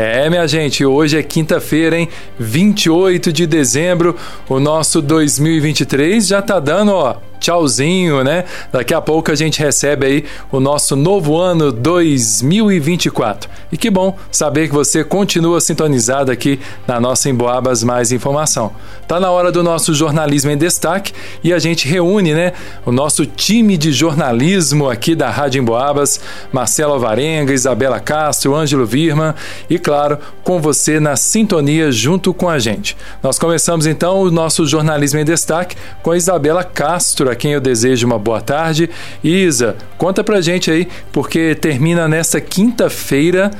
É, minha gente, hoje é quinta-feira, hein? 28 de dezembro, o nosso 2023 já tá dando, ó, tchauzinho, né? Daqui a pouco a gente recebe aí o nosso novo ano 2024. E que bom saber que você continua sintonizado aqui na nossa Emboabas Mais Informação. Tá na hora do nosso jornalismo em destaque e a gente reúne, né, o nosso time de jornalismo aqui da Rádio Emboabas, Marcelo Alvarenga, Isabela Castro, Ângelo Virman e claro, com você na sintonia junto com a gente. Nós começamos então o nosso jornalismo em destaque com Isabela Castro a quem eu desejo uma boa tarde. Isa, conta pra gente aí, porque termina nesta quinta-feira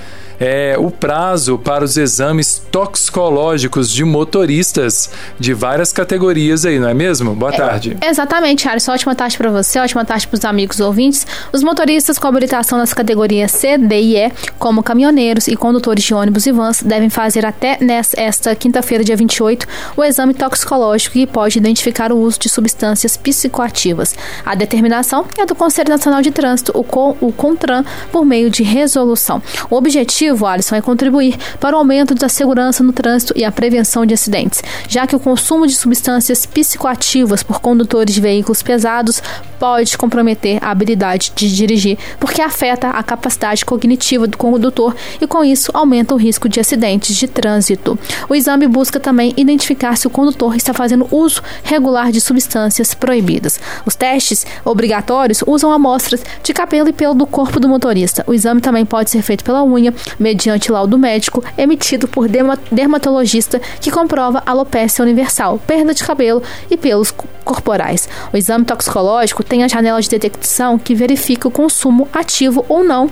é, o prazo para os exames toxicológicos de motoristas de várias categorias aí, não é mesmo? Boa é, tarde. Exatamente, Alisson. Ótima tarde para você, ótima tarde para os amigos ouvintes. Os motoristas com habilitação nas categorias C, D e E, como caminhoneiros e condutores de ônibus e vans, devem fazer até nesta quinta-feira, dia 28, o exame toxicológico que pode identificar o uso de substâncias psicoativas. A determinação é do Conselho Nacional de Trânsito, o, o CONTRAN, por meio de resolução. O objetivo objetivo, Alisson, é contribuir para o aumento da segurança no trânsito e a prevenção de acidentes, já que o consumo de substâncias psicoativas por condutores de veículos pesados pode comprometer a habilidade de dirigir, porque afeta a capacidade cognitiva do condutor e, com isso, aumenta o risco de acidentes de trânsito. O exame busca também identificar se o condutor está fazendo uso regular de substâncias proibidas. Os testes obrigatórios usam amostras de cabelo e pelo do corpo do motorista. O exame também pode ser feito pela unha, mediante laudo médico emitido por dermatologista que comprova alopecia universal, perda de cabelo e pelos corporais. O exame toxicológico tem a janela de detecção que verifica o consumo ativo ou não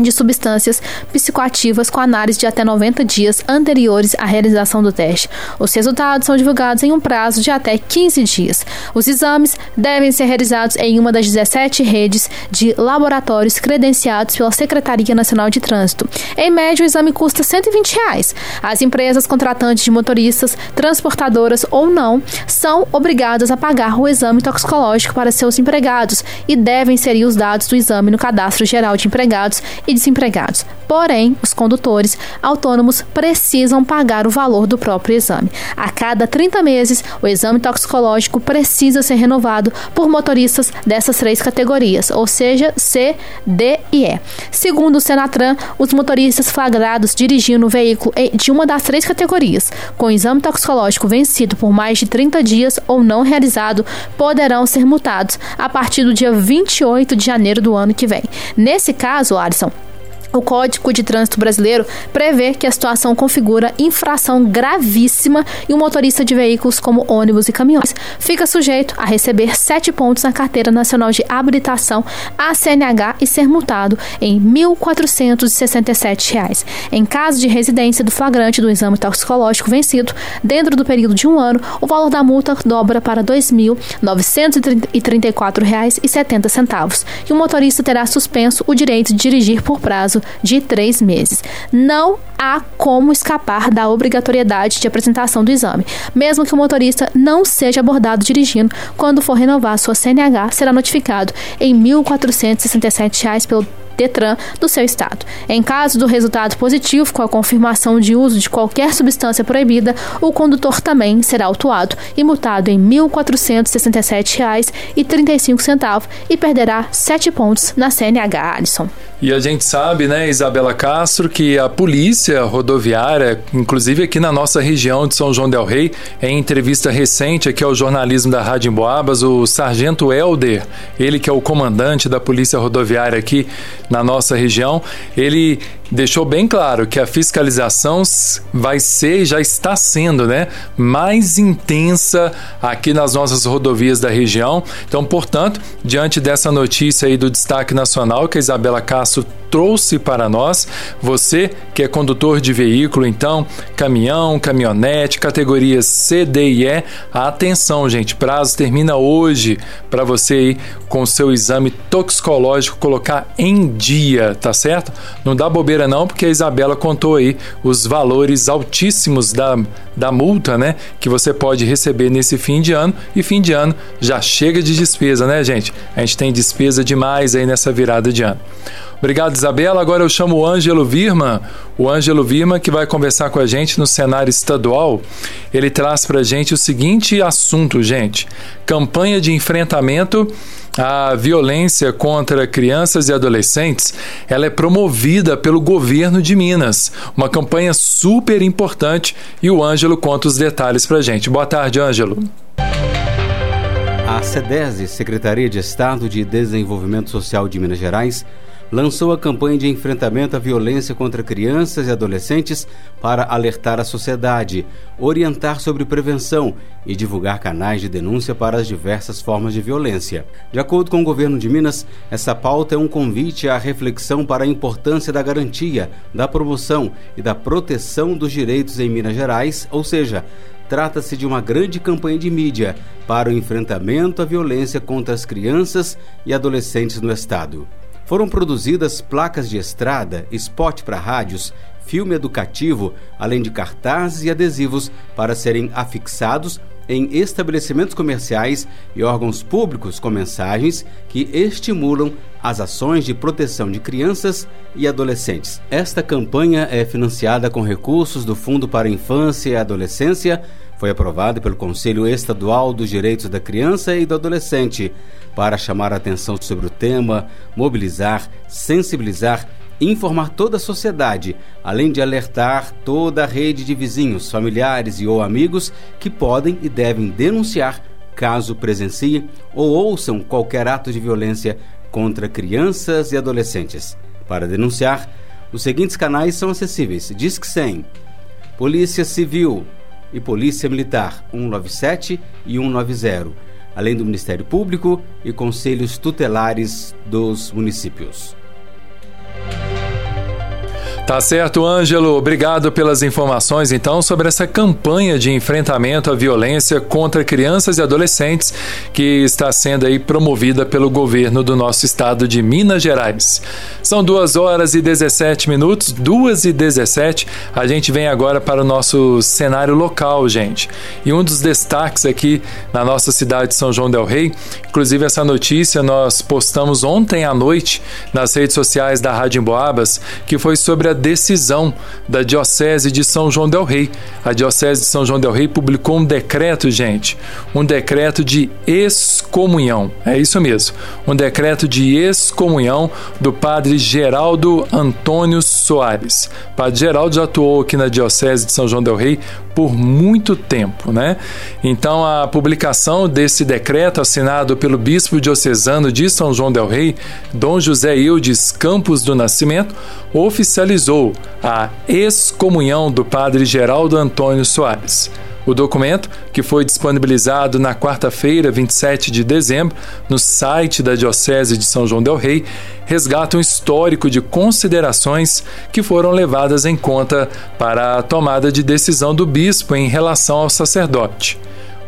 de substâncias psicoativas com análise de até 90 dias anteriores à realização do teste. Os resultados são divulgados em um prazo de até 15 dias. Os exames devem ser realizados em uma das 17 redes de laboratórios credenciados pela Secretaria Nacional de Trânsito. Em média, o exame custa 120 reais. As empresas contratantes de motoristas, transportadoras ou não, são obrigadas a pagar o exame toxicológico para seus empregados e devem inserir os dados do exame no Cadastro Geral de Empregados e desempregados. Porém, os condutores autônomos precisam pagar o valor do próprio exame. A cada 30 meses, o exame toxicológico precisa ser renovado por motoristas dessas três categorias, ou seja, C, D e E. Segundo o Senatran, os motoristas flagrados dirigindo o veículo de uma das três categorias, com exame toxicológico vencido por mais de 30 dias ou não realizado, poderão ser multados a partir do dia 28 de janeiro do ano que vem. Nesse caso, Alisson, o Código de Trânsito Brasileiro prevê que a situação configura infração gravíssima e o motorista de veículos como ônibus e caminhões fica sujeito a receber sete pontos na Carteira Nacional de Habilitação, a CNH, e ser multado em R$ 1.467. Em caso de residência do flagrante do exame toxicológico vencido, dentro do período de um ano, o valor da multa dobra para R$ 2.934,70 e o motorista terá suspenso o direito de dirigir por prazo de três meses. Não há como escapar da obrigatoriedade de apresentação do exame. Mesmo que o motorista não seja abordado dirigindo, quando for renovar sua CNH, será notificado em R$ 1.467 pelo Detran do seu estado. Em caso do resultado positivo com a confirmação de uso de qualquer substância proibida, o condutor também será autuado e multado em R$ 1.467,35 e perderá 7 pontos na CNH, Alisson. E a gente sabe, né, Isabela Castro, que a polícia rodoviária, inclusive aqui na nossa região de São João del Rei, em entrevista recente aqui ao jornalismo da Rádio Emboabas, o sargento Helder, ele que é o comandante da polícia rodoviária aqui na nossa região, ele deixou bem claro que a fiscalização vai ser, já está sendo, né, mais intensa aqui nas nossas rodovias da região. Então, portanto, diante dessa notícia aí do destaque nacional que a Isabela Castro trouxe para nós. Você que é condutor de veículo, então, caminhão, caminhonete, categorias C, D e E, atenção, gente, prazo termina hoje para você ir com seu exame toxicológico colocar em dia, tá certo? Não dá bobeira não, porque a Isabela contou aí os valores altíssimos da, da multa, né, que você pode receber nesse fim de ano e fim de ano já chega de despesa, né, gente? A gente tem despesa demais aí nessa virada de ano. Obrigado, Isabela. Agora eu chamo o Ângelo Virma, o Ângelo Virma que vai conversar com a gente no cenário estadual. Ele traz para a gente o seguinte assunto, gente: campanha de enfrentamento à violência contra crianças e adolescentes, ela é promovida pelo governo de Minas. Uma campanha super importante e o Ângelo conta os detalhes para a gente. Boa tarde, Ângelo. A SEDESE, Secretaria de Estado de Desenvolvimento Social de Minas Gerais, lançou a campanha de enfrentamento à violência contra crianças e adolescentes para alertar a sociedade, orientar sobre prevenção e divulgar canais de denúncia para as diversas formas de violência. De acordo com o governo de Minas, essa pauta é um convite à reflexão para a importância da garantia, da promoção e da proteção dos direitos em Minas Gerais, ou seja, trata-se de uma grande campanha de mídia para o enfrentamento à violência contra as crianças e adolescentes no estado. Foram produzidas placas de estrada, spot para rádios, filme educativo, além de cartazes e adesivos para serem afixados em estabelecimentos comerciais e órgãos públicos com mensagens que estimulam as ações de proteção de crianças e adolescentes. Esta campanha é financiada com recursos do Fundo para a Infância e Adolescência foi aprovado pelo Conselho Estadual dos Direitos da Criança e do Adolescente para chamar a atenção sobre o tema, mobilizar, sensibilizar, informar toda a sociedade, além de alertar toda a rede de vizinhos, familiares e ou amigos que podem e devem denunciar caso presenciem ou ouçam qualquer ato de violência contra crianças e adolescentes. Para denunciar, os seguintes canais são acessíveis: Disque 100, Polícia Civil e Polícia Militar 197 e 190, além do Ministério Público e conselhos tutelares dos municípios. Tá certo, Ângelo. Obrigado pelas informações, então, sobre essa campanha de enfrentamento à violência contra crianças e adolescentes que está sendo aí promovida pelo governo do nosso estado de Minas Gerais. São duas horas e 17 minutos, duas e 17. A gente vem agora para o nosso cenário local, gente. E um dos destaques aqui na nossa cidade de São João Del Rei, inclusive essa notícia nós postamos ontem à noite nas redes sociais da Rádio Emboabas, que foi sobre a decisão da Diocese de São João Del Rei. A Diocese de São João Del Rei publicou um decreto, gente, um decreto de excomunhão. É isso mesmo, um decreto de excomunhão do padre Geraldo Antônio Soares. Padre Geraldo já atuou aqui na Diocese de São João Del Rei por muito tempo, né? Então a publicação desse decreto assinado pelo bispo diocesano de São João del Rei, Dom José Ildes Campos do Nascimento, oficializou a excomunhão do padre Geraldo Antônio Soares. O documento, que foi disponibilizado na quarta-feira, 27 de dezembro, no site da Diocese de São João Del Rei, resgata um histórico de considerações que foram levadas em conta para a tomada de decisão do bispo em relação ao sacerdote.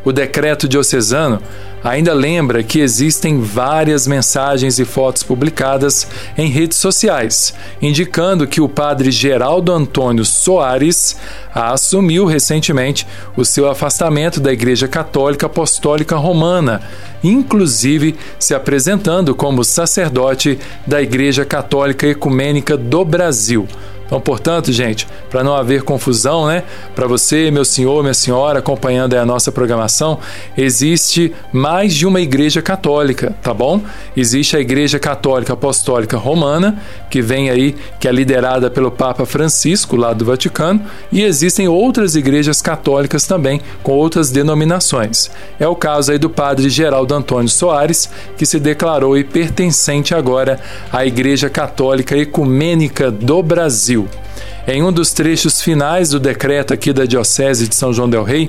O decreto diocesano ainda lembra que existem várias mensagens e fotos publicadas em redes sociais, indicando que o padre Geraldo Antônio Soares assumiu recentemente o seu afastamento da Igreja Católica Apostólica Romana, inclusive se apresentando como sacerdote da Igreja Católica Ecumênica do Brasil. Então, portanto, gente, para não haver confusão, né? Para você, meu senhor, minha senhora, acompanhando a nossa programação, existe mais de uma igreja católica, tá bom? Existe a Igreja Católica Apostólica Romana, que vem aí, que é liderada pelo Papa Francisco, lá do Vaticano, e existem outras igrejas católicas também, com outras denominações. É o caso aí do padre Geraldo Antônio Soares, que se declarou aí pertencente agora à Igreja Católica Ecumênica do Brasil. Brasil. Em um dos trechos finais do decreto aqui da Diocese de São João del Rei,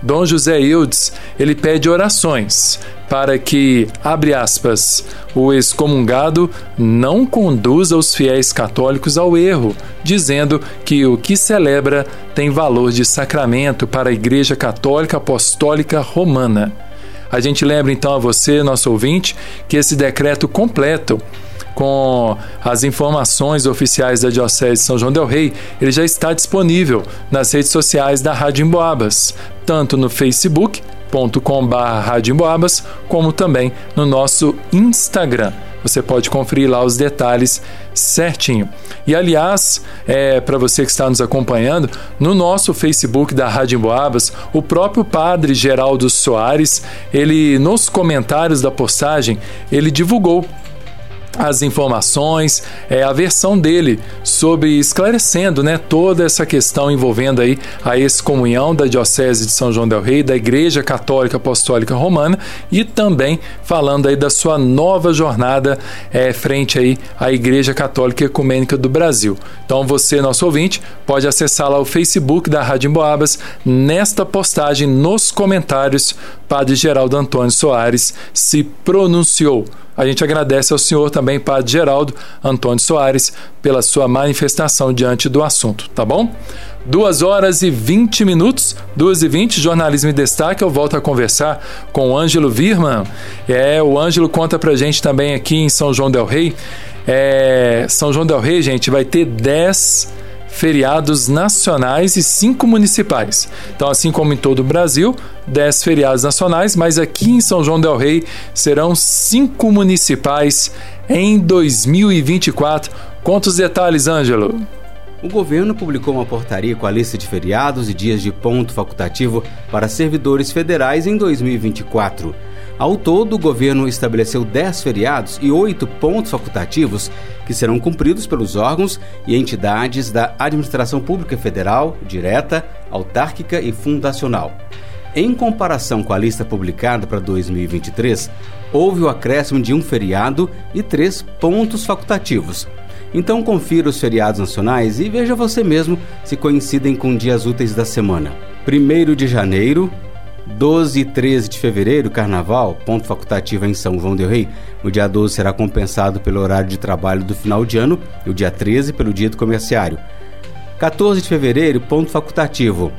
Dom José Ildes, ele pede orações para que, abre aspas, o excomungado não conduza os fiéis católicos ao erro, dizendo que o que celebra tem valor de sacramento para a Igreja Católica Apostólica Romana. A gente lembra então a você, nosso ouvinte, que esse decreto completo com as informações oficiais da Diocese de São João del Rei, ele já está disponível nas redes sociais da Rádio Emboabas, tanto no facebook.com.br como também no nosso Instagram. você pode conferir lá os detalhes certinho. E aliás, é, para você que está nos acompanhando, no nosso Facebook da Rádio Emboabas, o próprio padre Geraldo Soares, ele nos comentários da postagem, ele divulgou as informações, é, a versão dele sobre esclarecendo né, toda essa questão envolvendo aí a excomunhão da Diocese de São João del Rei, da Igreja Católica Apostólica Romana e também falando aí da sua nova jornada é, frente aí à Igreja Católica Ecumênica do Brasil. Então você, nosso ouvinte, pode acessar lá o Facebook da Rádio Emboabas nesta postagem nos comentários Padre Geraldo Antônio Soares se pronunciou a gente agradece ao senhor também, Padre Geraldo Antônio Soares, pela sua manifestação diante do assunto, tá bom? Duas horas e 20 minutos, duas e vinte, jornalismo em destaque. Eu volto a conversar com o Ângelo Virman. É, o Ângelo conta pra gente também aqui em São João Del Rei. É, São João Del Rei, gente, vai ter 10 feriados nacionais e cinco municipais. Então, assim como em todo o Brasil, 10 feriados nacionais, mas aqui em São João Del Rei serão cinco municipais em 2024. Conta os detalhes, Ângelo. O governo publicou uma portaria com a lista de feriados e dias de ponto facultativo para servidores federais em 2024. Ao todo, o governo estabeleceu 10 feriados e 8 pontos facultativos que serão cumpridos pelos órgãos e entidades da administração pública federal, direta, autárquica e fundacional. Em comparação com a lista publicada para 2023, houve o acréscimo de um feriado e três pontos facultativos. Então confira os feriados nacionais e veja você mesmo se coincidem com dias úteis da semana. 1 de janeiro, 12 e 13 de fevereiro, carnaval, ponto facultativo em São João del Rei. O dia 12 será compensado pelo horário de trabalho do final de ano e o dia 13 pelo dia do comerciário. 14 de fevereiro, ponto facultativo.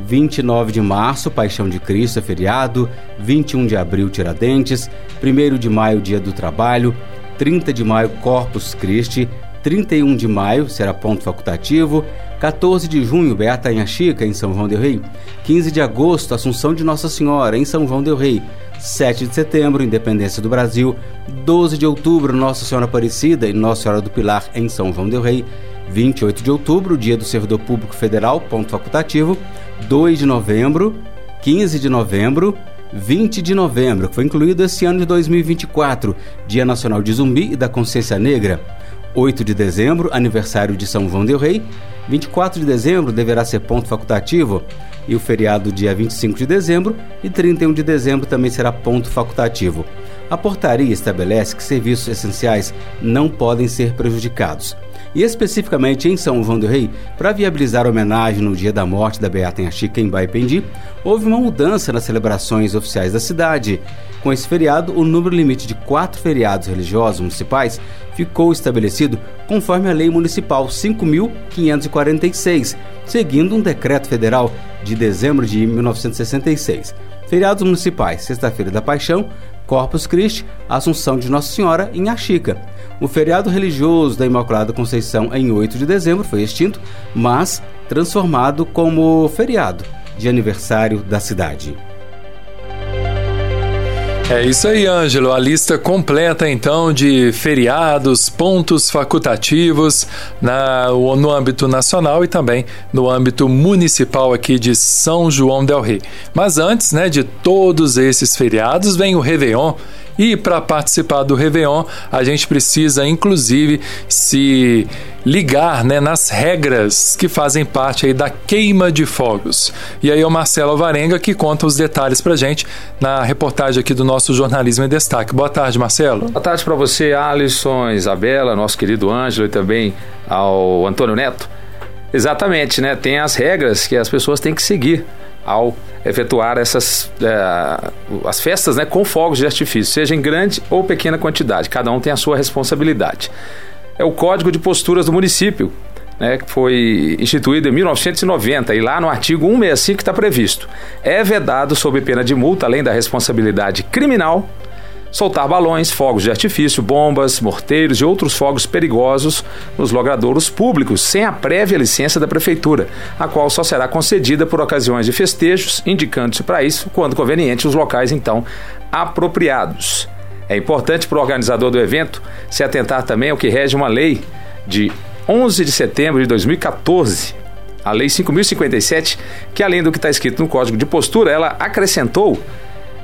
29 de março, Paixão de Cristo é feriado. 21 de abril, Tiradentes. 1 de maio, Dia do Trabalho. 30 de maio, Corpus Christi. 31 de maio será ponto facultativo. 14 de junho, Beata Inha Chica, em São João del Rei. 15 de agosto, Assunção de Nossa Senhora, em São João del Rei. 7 de setembro, Independência do Brasil. 12 de outubro, Nossa Senhora Aparecida e Nossa Senhora do Pilar, em São João del Rei. 28 de outubro, Dia do Servidor Público Federal, ponto facultativo. 2 de novembro, 15 de novembro, 20 de novembro, que foi incluído esse ano de 2024, Dia Nacional de Zumbi e da Consciência Negra. 8 de dezembro, aniversário de São João del Rei. 24 de dezembro deverá ser ponto facultativo e o feriado dia 25 de dezembro e 31 de dezembro também será ponto facultativo. A portaria estabelece que serviços essenciais não podem ser prejudicados. E especificamente em São João do Rei, para viabilizar a homenagem no dia da morte da Beata em Baipendi, houve uma mudança nas celebrações oficiais da cidade. Com esse feriado, o número limite de quatro feriados religiosos municipais ficou estabelecido conforme a Lei Municipal 5.546, seguindo um decreto federal de dezembro de 1966. Feriados municipais: Sexta-feira da Paixão, Corpus Christi, Assunção de Nossa Senhora em Axica. O feriado religioso da Imaculada Conceição em 8 de dezembro foi extinto, mas transformado como feriado de aniversário da cidade. É isso aí, Ângelo. A lista completa então de feriados, pontos facultativos na, no âmbito nacional e também no âmbito municipal aqui de São João del Rei. Mas antes, né, de todos esses feriados, vem o Réveillon e para participar do Réveillon, a gente precisa, inclusive, se ligar né, nas regras que fazem parte aí da queima de fogos. E aí é o Marcelo Alvarenga que conta os detalhes para gente na reportagem aqui do nosso Jornalismo em Destaque. Boa tarde, Marcelo. Boa tarde para você, Alisson, Isabela, nosso querido Ângelo e também ao Antônio Neto. Exatamente, né? Tem as regras que as pessoas têm que seguir ao efetuar essas é, as festas né, com fogos de artifício, seja em grande ou pequena quantidade. Cada um tem a sua responsabilidade. É o Código de Posturas do município, né, que foi instituído em 1990 e lá no artigo 165 está previsto. É vedado sob pena de multa, além da responsabilidade criminal, soltar balões, fogos de artifício, bombas, morteiros e outros fogos perigosos nos logradouros públicos, sem a prévia licença da Prefeitura, a qual só será concedida por ocasiões de festejos, indicando-se para isso, quando conveniente, os locais então apropriados. É importante para o organizador do evento se atentar também ao que rege uma lei de 11 de setembro de 2014, a Lei 5.057, que além do que está escrito no Código de Postura, ela acrescentou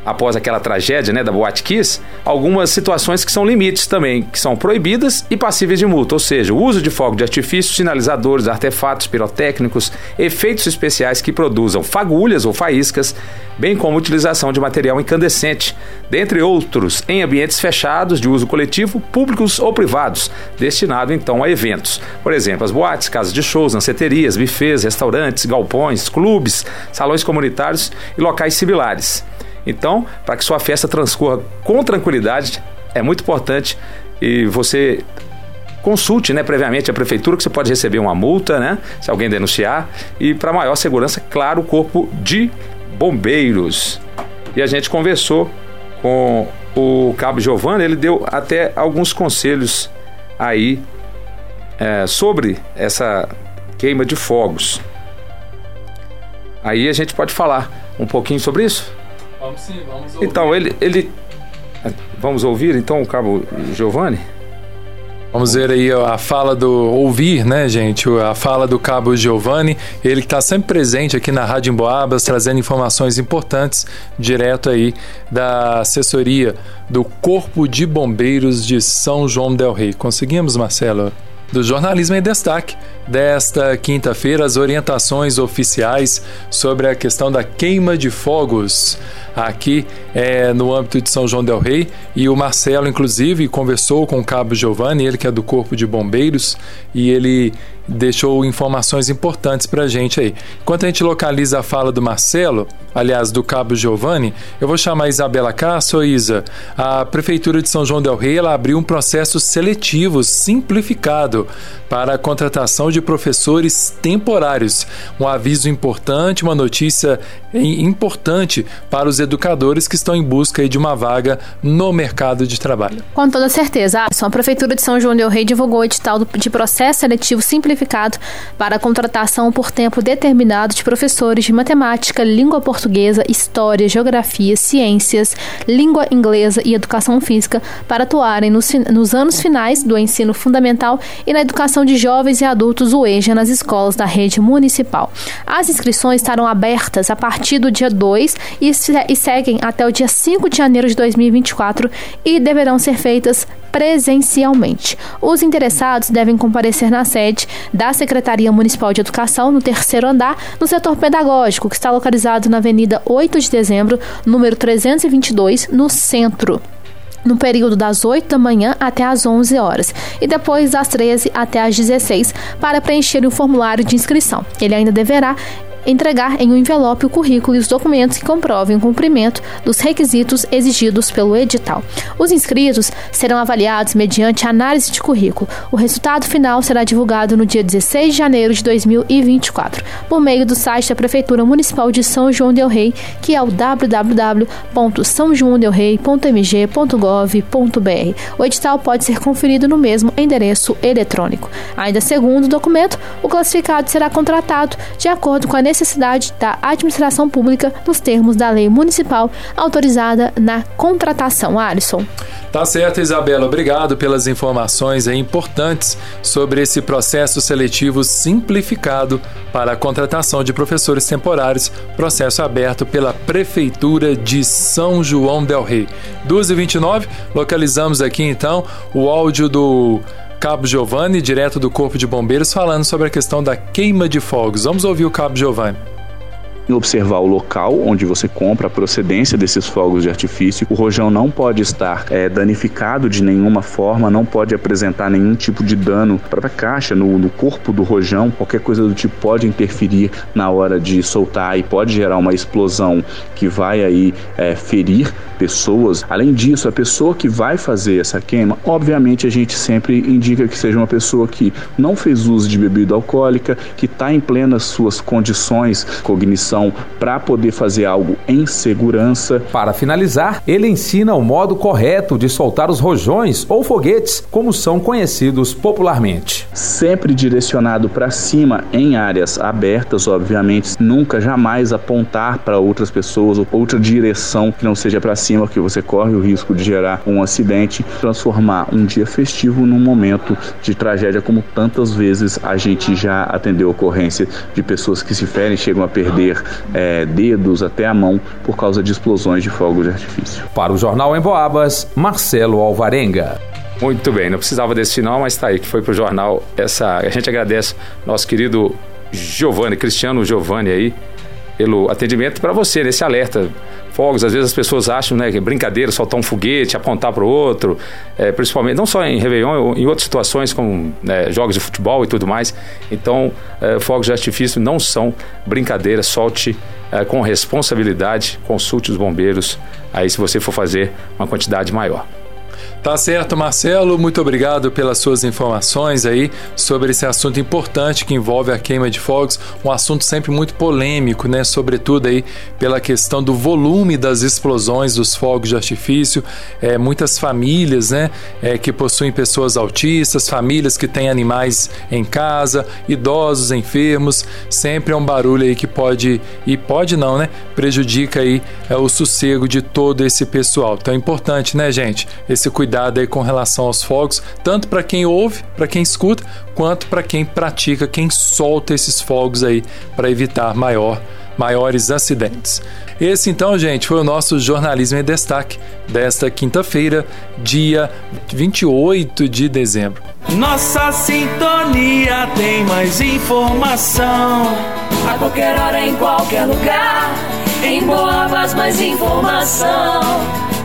após aquela tragédia né, da Boate Kiss, algumas situações que são limites também, que são proibidas e passíveis de multa, ou seja, o uso de fogo de artifício, sinalizadores, artefatos pirotécnicos, efeitos especiais que produzam fagulhas ou faíscas, bem como utilização de material incandescente, dentre outros, em ambientes fechados de uso coletivo, públicos ou privados, destinado então a eventos. Por exemplo, as boates, casas de shows, danceterias, bufês, restaurantes, galpões, clubes, salões comunitários e locais similares. Então, para que sua festa transcorra com tranquilidade, é muito importante e você consulte né, previamente a prefeitura que você pode receber uma multa, né, se alguém denunciar, e para maior segurança, claro, o corpo de bombeiros. E a gente conversou com o Cabo Giovanni, ele deu até alguns conselhos aí é, sobre essa queima de fogos. Aí a gente pode falar um pouquinho sobre isso? Vamos sim, vamos ouvir. Então, ele, ele. Vamos ouvir então o cabo Giovanni? Vamos ver aí a fala do ouvir, né, gente? A fala do Cabo Giovanni, ele que está sempre presente aqui na Rádio Emboabas, trazendo informações importantes direto aí da assessoria do Corpo de Bombeiros de São João del Rei. Conseguimos, Marcelo? Do Jornalismo em Destaque, desta quinta-feira, as orientações oficiais sobre a questão da queima de fogos aqui é, no âmbito de São João Del Rei. E o Marcelo, inclusive, conversou com o Cabo Giovanni, ele que é do Corpo de Bombeiros, e ele deixou informações importantes para a gente aí. Enquanto a gente localiza a fala do Marcelo, aliás, do Cabo Giovanni, eu vou chamar a Isabela Castro. Isa, a Prefeitura de São João del Rei ela abriu um processo seletivo simplificado para a contratação de professores temporários. Um aviso importante, uma notícia importante para os educadores que estão em busca de uma vaga no mercado de trabalho. Com toda certeza, a Prefeitura de São João del Rei divulgou o edital de processo seletivo simplificado simplificado para a contratação por tempo determinado de professores de matemática, língua portuguesa, história, geografia, ciências, língua inglesa e educação física para atuarem nos, nos anos finais do ensino fundamental e na educação de jovens e adultos UEJA nas escolas da rede municipal. As inscrições estarão abertas a partir do dia 2 e, e seguem até o dia 5 de janeiro de 2024 e deverão ser feitas presencialmente. Os interessados devem comparecer na sede da Secretaria Municipal de Educação, no terceiro andar, no setor pedagógico, que está localizado na Avenida 8 de Dezembro, número 322, no centro no período das 8 da manhã até as 11 horas e depois das 13 até as 16 para preencher o formulário de inscrição. Ele ainda deverá entregar em um envelope o currículo e os documentos que comprovem o cumprimento dos requisitos exigidos pelo edital. Os inscritos serão avaliados mediante análise de currículo. O resultado final será divulgado no dia 16 de janeiro de 2024, por meio do site da Prefeitura Municipal de São João del Rei, que é o www.sãojoaodelrei.mg.gov.br. O edital pode ser conferido no mesmo endereço eletrônico. Ainda segundo o documento, o classificado será contratado de acordo com a necessidade necessidade da administração pública nos termos da lei municipal autorizada na contratação. Alisson. Tá certo, Isabela. Obrigado pelas informações importantes sobre esse processo seletivo simplificado para a contratação de professores temporários, processo aberto pela Prefeitura de São João del Rei. 2h29, localizamos aqui então o áudio do Cabo Giovanni, direto do Corpo de Bombeiros, falando sobre a questão da queima de fogos. Vamos ouvir o Cabo Giovanni observar o local onde você compra, a procedência desses fogos de artifício. O rojão não pode estar é, danificado de nenhuma forma, não pode apresentar nenhum tipo de dano para a caixa, no, no, corpo do rojão, qualquer coisa do tipo pode interferir na hora de soltar e pode gerar uma explosão que vai aí é, ferir pessoas. Além disso, a pessoa que vai fazer essa queima, obviamente a gente sempre indica que seja uma pessoa que não fez uso de bebida alcoólica, que está em plenas suas condições, cognição para poder fazer algo em segurança. Para finalizar, ele ensina o modo correto de soltar os rojões ou foguetes, como são conhecidos popularmente. sempre direcionado para cima em áreas abertas, obviamente, nunca jamais apontar para outras pessoas ou outra direção que não seja para cima, que você corre o risco de gerar um acidente, transformar um dia festivo num momento de tragédia, como tantas vezes a gente já atendeu ocorrência de pessoas que se ferem, chegam a perder é, dedos até a mão por causa de explosões de fogos de artifício. Para o Jornal em Boabas, Marcelo Alvarenga. Muito bem, não precisava desse final, mas está aí, que foi para o jornal. Essa, a gente agradece nosso querido Giovanni, Cristiano Giovanni aí, pelo atendimento para você nesse alerta. Fogos, às vezes as pessoas acham né, que é brincadeira, soltar um foguete, apontar para o outro, é, principalmente, não só em Réveillon, em outras situações como é, jogos de futebol e tudo mais. Então, é, fogos de artifício não são brincadeira, solte é, com responsabilidade, consulte os bombeiros aí se você for fazer uma quantidade maior. Tá certo, Marcelo. Muito obrigado pelas suas informações aí sobre esse assunto importante que envolve a queima de fogos, um assunto sempre muito polêmico, né? Sobretudo aí pela questão do volume das explosões dos fogos de artifício. É, muitas famílias, né? É, que possuem pessoas autistas, famílias que têm animais em casa, idosos, enfermos. Sempre é um barulho aí que pode e pode não, né? Prejudica aí é, o sossego de todo esse pessoal. Então é importante, né, gente? Esse cuidado cuidado aí com relação aos fogos, tanto para quem ouve, para quem escuta, quanto para quem pratica, quem solta esses fogos aí para evitar maior, maiores acidentes. Esse então, gente, foi o nosso jornalismo em destaque desta quinta-feira, dia 28 de dezembro. Nossa sintonia tem mais informação. A qualquer hora, em qualquer lugar. Em Boabas, mais informação.